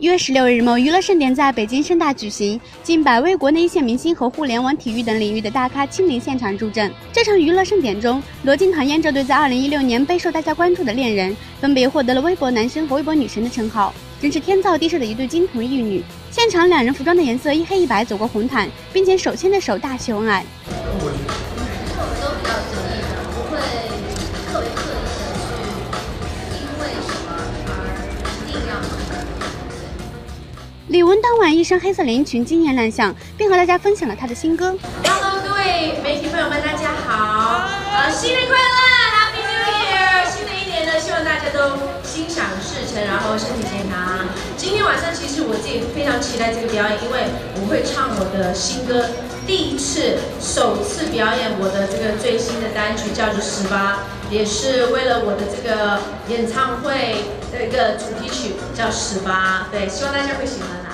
一月十六日，某娱乐盛典在北京盛大举行，近百位国内一线明星和互联网、体育等领域的大咖亲临现场助阵。这场娱乐盛典中，罗晋、唐嫣这对在二零一六年备受大家关注的恋人，分别获得了微博男神和微博女神的称号，真是天造地设的一对金童玉女。现场两人服装的颜色一黑一白，走过红毯，并且手牵着手大秀恩爱。李玟当晚一身黑色连衣裙惊艳亮相，并和大家分享了她的新歌。Hello，各位媒体朋友们，大家好！呃，新年快乐，Happy New Year！新的一年呢，希望大家都心想事成，然后身体健康。今天晚上其实我自己非常期待这个表演，因为我会唱我的新歌，第一次、首次表演我的这个最新的单曲，叫做《十八》，也是为了我的这个演唱会的一个主题曲，叫《十八》。对，希望大家会喜欢。